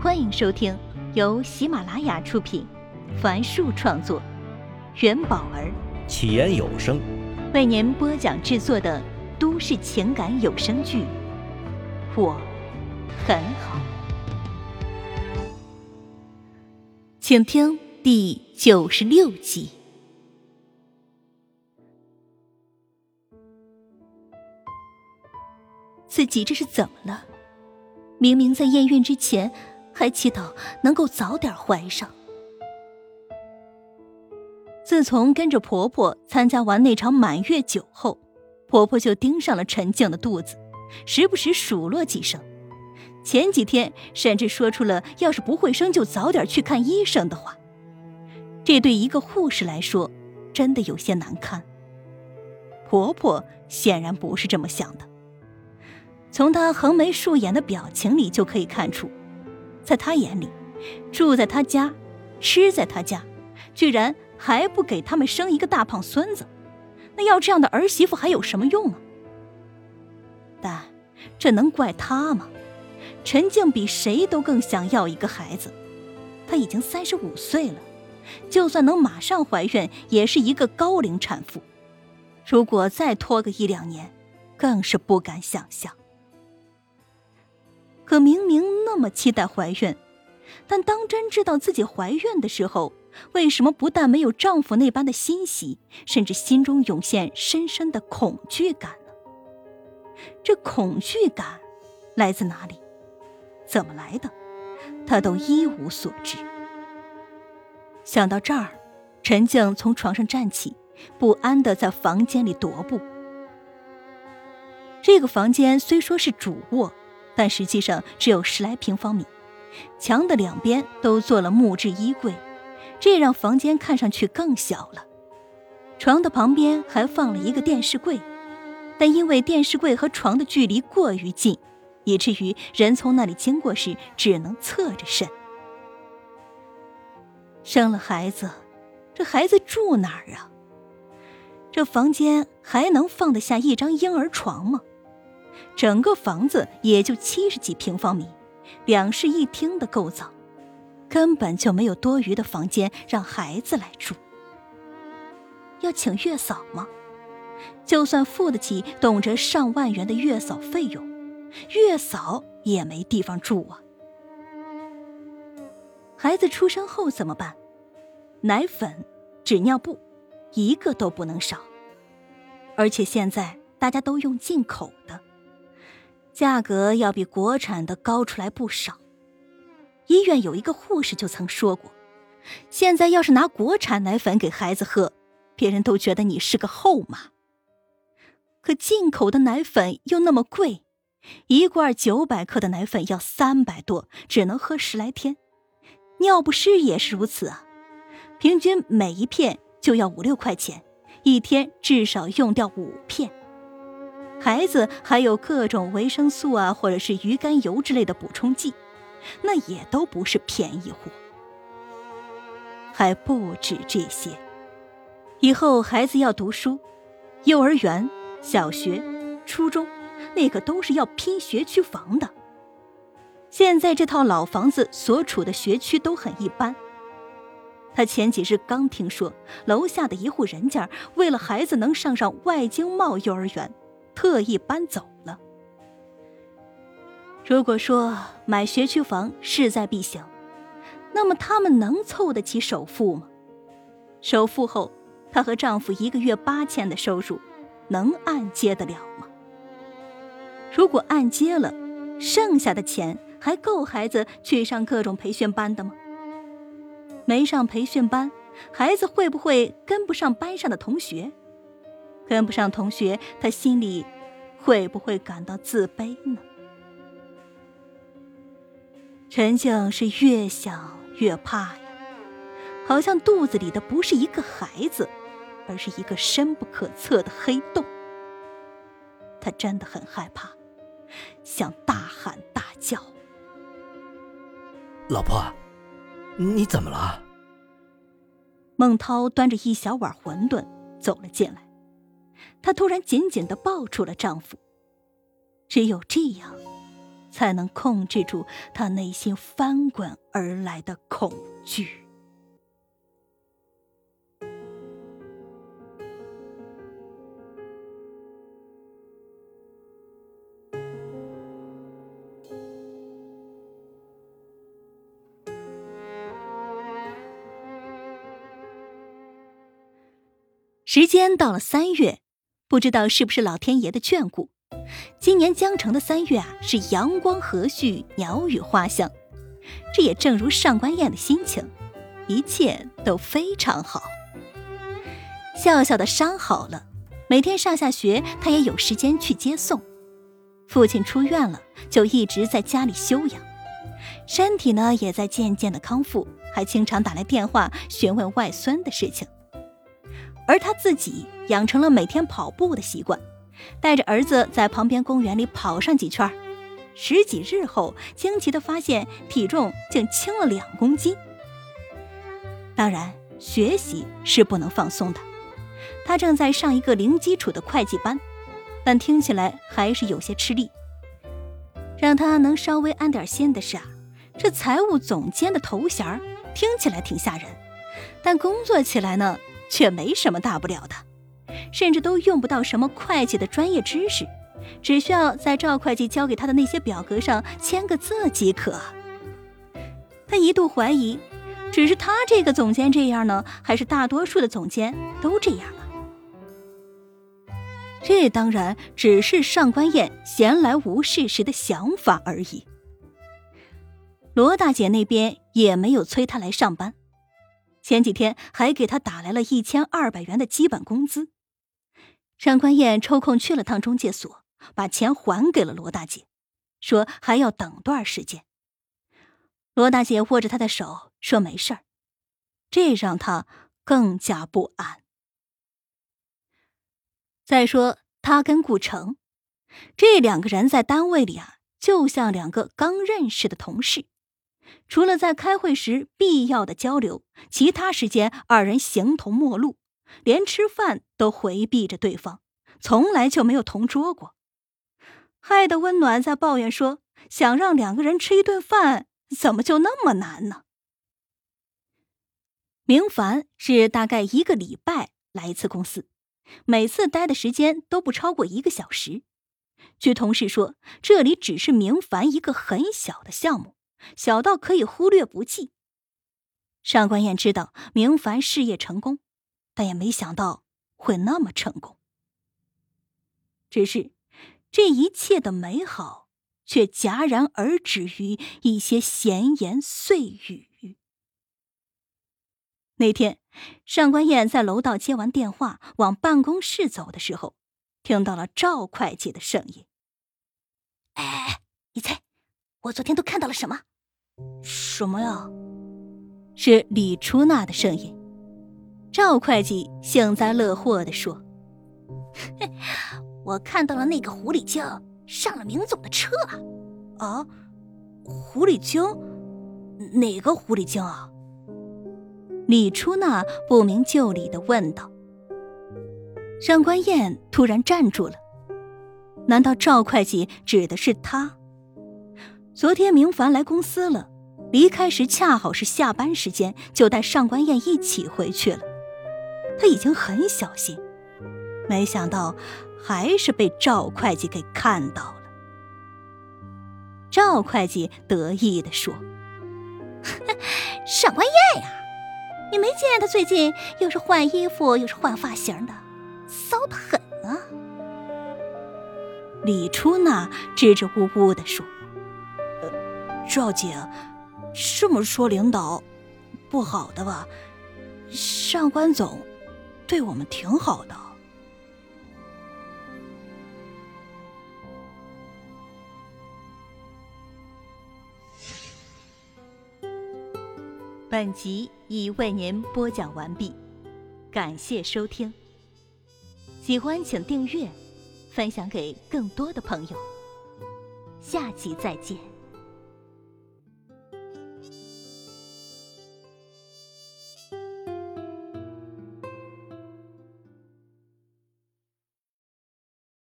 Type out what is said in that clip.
欢迎收听由喜马拉雅出品，凡树创作，元宝儿起言有声为您播讲制作的都市情感有声剧《我很好》，请听第九十六集。自己这是怎么了？明明在验孕之前。还祈祷能够早点怀上。自从跟着婆婆参加完那场满月酒后，婆婆就盯上了陈静的肚子，时不时数落几声。前几天甚至说出了“要是不会生，就早点去看医生”的话。这对一个护士来说，真的有些难堪。婆婆显然不是这么想的，从她横眉竖眼的表情里就可以看出。在他眼里，住在他家，吃在他家，居然还不给他们生一个大胖孙子，那要这样的儿媳妇还有什么用啊？但这能怪他吗？陈静比谁都更想要一个孩子，她已经三十五岁了，就算能马上怀孕，也是一个高龄产妇。如果再拖个一两年，更是不敢想象。可明明那么期待怀孕，但当真知道自己怀孕的时候，为什么不但没有丈夫那般的欣喜，甚至心中涌现深深的恐惧感呢？这恐惧感来自哪里？怎么来的？她都一无所知。想到这儿，陈静从床上站起，不安的在房间里踱步。这个房间虽说是主卧。但实际上只有十来平方米，墙的两边都做了木质衣柜，这让房间看上去更小了。床的旁边还放了一个电视柜，但因为电视柜和床的距离过于近，以至于人从那里经过时只能侧着身。生了孩子，这孩子住哪儿啊？这房间还能放得下一张婴儿床吗？整个房子也就七十几平方米，两室一厅的构造，根本就没有多余的房间让孩子来住。要请月嫂吗？就算付得起动辄上万元的月嫂费用，月嫂也没地方住啊。孩子出生后怎么办？奶粉、纸尿布，一个都不能少。而且现在大家都用进口的。价格要比国产的高出来不少。医院有一个护士就曾说过，现在要是拿国产奶粉给孩子喝，别人都觉得你是个后妈。可进口的奶粉又那么贵，一罐九百克的奶粉要三百多，只能喝十来天。尿不湿也是如此啊，平均每一片就要五六块钱，一天至少用掉五片。孩子还有各种维生素啊，或者是鱼肝油之类的补充剂，那也都不是便宜货。还不止这些，以后孩子要读书，幼儿园、小学、初中，那可都是要拼学区房的。现在这套老房子所处的学区都很一般。他前几日刚听说，楼下的一户人家为了孩子能上上外经贸幼儿园。特意搬走了。如果说买学区房势在必行，那么他们能凑得起首付吗？首付后，她和丈夫一个月八千的收入，能按揭得了吗？如果按揭了，剩下的钱还够孩子去上各种培训班的吗？没上培训班，孩子会不会跟不上班上的同学？跟不上同学，他心里会不会感到自卑呢？陈静是越想越怕呀，好像肚子里的不是一个孩子，而是一个深不可测的黑洞。他真的很害怕，想大喊大叫：“老婆，你怎么了？”孟涛端着一小碗馄饨走了进来。她突然紧紧的抱住了丈夫，只有这样，才能控制住她内心翻滚而来的恐惧。时间到了三月，不知道是不是老天爷的眷顾，今年江城的三月啊是阳光和煦，鸟语花香。这也正如上官燕的心情，一切都非常好。笑笑的伤好了，每天上下学他也有时间去接送。父亲出院了，就一直在家里休养，身体呢也在渐渐的康复，还经常打来电话询问外孙的事情。而他自己养成了每天跑步的习惯，带着儿子在旁边公园里跑上几圈。十几日后，惊奇的发现体重竟轻了两公斤。当然，学习是不能放松的。他正在上一个零基础的会计班，但听起来还是有些吃力。让他能稍微安点心的是啊，这财务总监的头衔听起来挺吓人，但工作起来呢？却没什么大不了的，甚至都用不到什么会计的专业知识，只需要在赵会计交给他的那些表格上签个字即可。他一度怀疑，只是他这个总监这样呢，还是大多数的总监都这样啊？这当然只是上官燕闲来无事时的想法而已。罗大姐那边也没有催他来上班。前几天还给他打来了一千二百元的基本工资，上官燕抽空去了趟中介所，把钱还给了罗大姐，说还要等段时间。罗大姐握着他的手说：“没事儿。”这让他更加不安。再说他跟顾城，这两个人在单位里啊，就像两个刚认识的同事。除了在开会时必要的交流，其他时间二人形同陌路，连吃饭都回避着对方，从来就没有同桌过。害得温暖在抱怨说：“想让两个人吃一顿饭，怎么就那么难呢？”明凡是大概一个礼拜来一次公司，每次待的时间都不超过一个小时。据同事说，这里只是明凡一个很小的项目。小到可以忽略不计。上官燕知道明凡事业成功，但也没想到会那么成功。只是这一切的美好，却戛然而止于一些闲言碎语。那天，上官燕在楼道接完电话，往办公室走的时候，听到了赵会计的声音：“哎，你猜？”我昨天都看到了什么？什么呀？是李初娜的声音。赵会计幸灾乐祸地说：“ 我看到了那个狐狸精上了明总的车。”啊？狐狸精？哪个狐狸精啊？李初娜不明就里的问道。上官燕突然站住了。难道赵会计指的是他？昨天明凡来公司了，离开时恰好是下班时间，就带上官燕一起回去了。他已经很小心，没想到还是被赵会计给看到了。赵会计得意地说：“上官燕呀，你没见他最近又是换衣服又是换发型的，骚得很啊。”李初娜支支吾吾地说。赵姐，这么说领导不好的吧？上官总对我们挺好的。本集已为您播讲完毕，感谢收听。喜欢请订阅，分享给更多的朋友。下集再见。